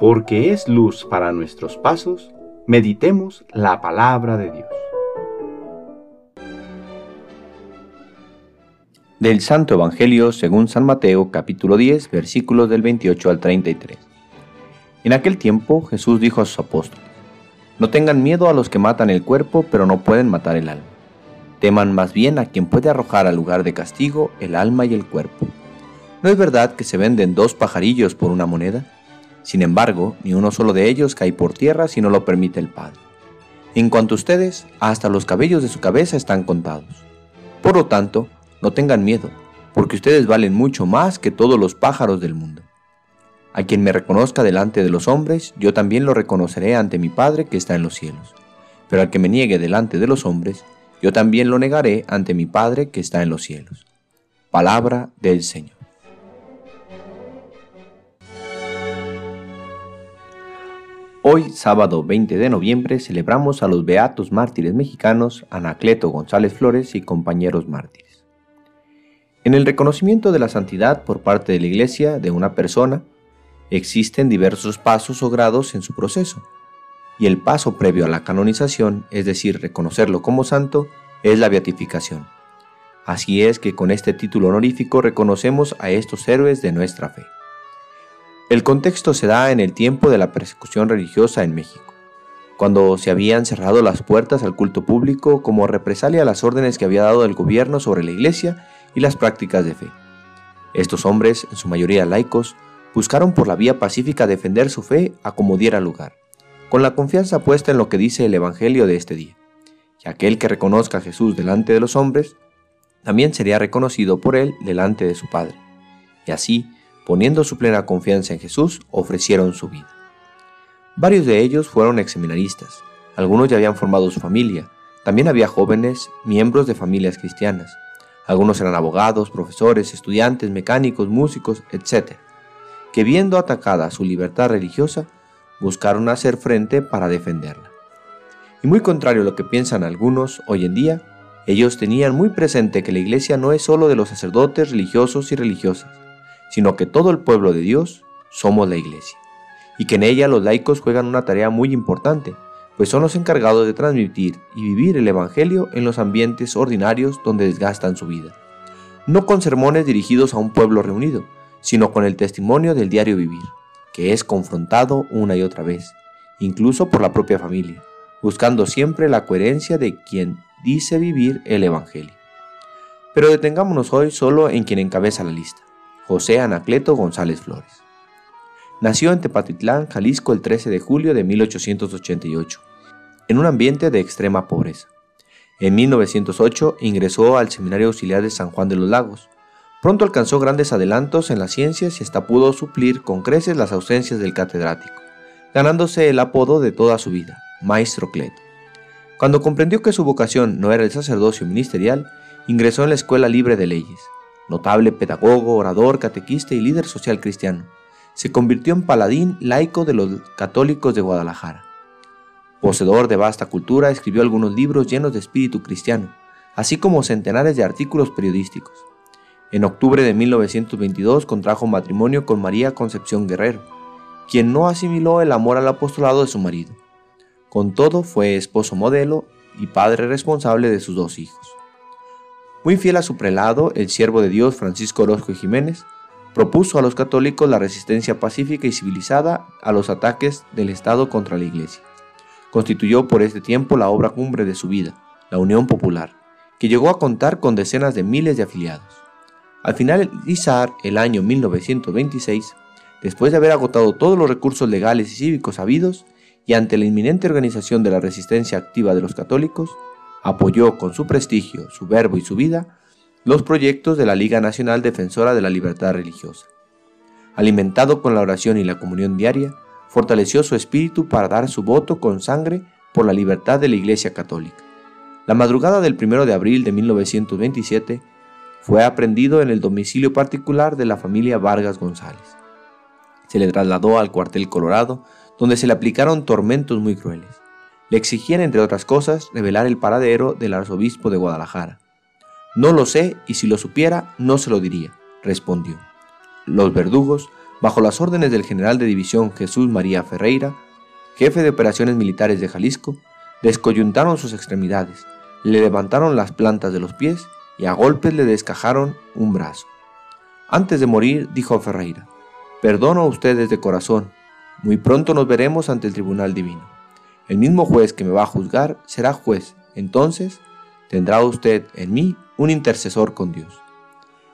porque es luz para nuestros pasos, meditemos la palabra de Dios. Del Santo Evangelio según San Mateo capítulo 10 versículos del 28 al 33. En aquel tiempo Jesús dijo a sus apóstoles, No tengan miedo a los que matan el cuerpo, pero no pueden matar el alma. Teman más bien a quien puede arrojar al lugar de castigo el alma y el cuerpo. ¿No es verdad que se venden dos pajarillos por una moneda? Sin embargo, ni uno solo de ellos cae por tierra si no lo permite el Padre. En cuanto a ustedes, hasta los cabellos de su cabeza están contados. Por lo tanto, no tengan miedo, porque ustedes valen mucho más que todos los pájaros del mundo. A quien me reconozca delante de los hombres, yo también lo reconoceré ante mi Padre que está en los cielos. Pero al que me niegue delante de los hombres, yo también lo negaré ante mi Padre que está en los cielos. Palabra del Señor. Hoy, sábado 20 de noviembre, celebramos a los beatos mártires mexicanos Anacleto González Flores y compañeros mártires. En el reconocimiento de la santidad por parte de la Iglesia de una persona, existen diversos pasos o grados en su proceso, y el paso previo a la canonización, es decir, reconocerlo como santo, es la beatificación. Así es que con este título honorífico reconocemos a estos héroes de nuestra fe. El contexto se da en el tiempo de la persecución religiosa en México, cuando se habían cerrado las puertas al culto público como represalia a las órdenes que había dado el gobierno sobre la iglesia y las prácticas de fe. Estos hombres, en su mayoría laicos, buscaron por la vía pacífica defender su fe a como diera lugar, con la confianza puesta en lo que dice el Evangelio de este día, que aquel que reconozca a Jesús delante de los hombres, también sería reconocido por él delante de su Padre. Y así, poniendo su plena confianza en Jesús, ofrecieron su vida. Varios de ellos fueron exseminaristas, algunos ya habían formado su familia, también había jóvenes, miembros de familias cristianas, algunos eran abogados, profesores, estudiantes, mecánicos, músicos, etc., que viendo atacada su libertad religiosa, buscaron hacer frente para defenderla. Y muy contrario a lo que piensan algunos hoy en día, ellos tenían muy presente que la iglesia no es solo de los sacerdotes religiosos y religiosas, sino que todo el pueblo de Dios somos la iglesia, y que en ella los laicos juegan una tarea muy importante, pues son los encargados de transmitir y vivir el Evangelio en los ambientes ordinarios donde desgastan su vida, no con sermones dirigidos a un pueblo reunido, sino con el testimonio del diario vivir, que es confrontado una y otra vez, incluso por la propia familia, buscando siempre la coherencia de quien dice vivir el Evangelio. Pero detengámonos hoy solo en quien encabeza la lista, José Anacleto González Flores. Nació en Tepatitlán, Jalisco, el 13 de julio de 1888, en un ambiente de extrema pobreza. En 1908 ingresó al Seminario Auxiliar de San Juan de los Lagos. Pronto alcanzó grandes adelantos en las ciencias y hasta pudo suplir con creces las ausencias del catedrático, ganándose el apodo de toda su vida, Maestro Cleto. Cuando comprendió que su vocación no era el sacerdocio ministerial, ingresó en la Escuela Libre de Leyes, notable pedagogo, orador, catequista y líder social cristiano. Se convirtió en paladín laico de los católicos de Guadalajara. Poseedor de vasta cultura, escribió algunos libros llenos de espíritu cristiano, así como centenares de artículos periodísticos. En octubre de 1922 contrajo matrimonio con María Concepción Guerrero, quien no asimiló el amor al apostolado de su marido. Con todo fue esposo modelo y padre responsable de sus dos hijos. Muy fiel a su prelado, el siervo de Dios Francisco Orozco y Jiménez propuso a los católicos la resistencia pacífica y civilizada a los ataques del Estado contra la Iglesia. Constituyó por este tiempo la obra cumbre de su vida, la Unión Popular, que llegó a contar con decenas de miles de afiliados. Al finalizar el año 1926, después de haber agotado todos los recursos legales y cívicos habidos, y ante la inminente organización de la resistencia activa de los católicos, apoyó con su prestigio, su verbo y su vida los proyectos de la Liga Nacional Defensora de la Libertad Religiosa. Alimentado con la oración y la comunión diaria, fortaleció su espíritu para dar su voto con sangre por la libertad de la Iglesia Católica. La madrugada del 1 de abril de 1927 fue aprendido en el domicilio particular de la familia Vargas González. Se le trasladó al cuartel Colorado, donde se le aplicaron tormentos muy crueles. Le exigían, entre otras cosas, revelar el paradero del arzobispo de Guadalajara. No lo sé y si lo supiera no se lo diría, respondió. Los verdugos bajo las órdenes del general de división Jesús María Ferreira, jefe de operaciones militares de Jalisco, descoyuntaron sus extremidades, le levantaron las plantas de los pies y a golpes le descajaron un brazo. Antes de morir, dijo Ferreira, perdono a ustedes de corazón, muy pronto nos veremos ante el tribunal divino. El mismo juez que me va a juzgar será juez, entonces tendrá usted en mí un intercesor con Dios.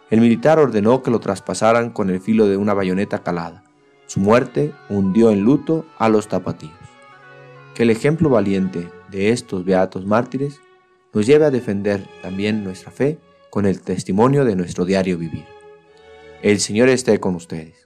El militar ordenó que lo traspasaran con el filo de una bayoneta calada. Su muerte hundió en luto a los tapatíos. Que el ejemplo valiente de estos beatos mártires nos lleve a defender también nuestra fe con el testimonio de nuestro diario vivir. El Señor esté con ustedes.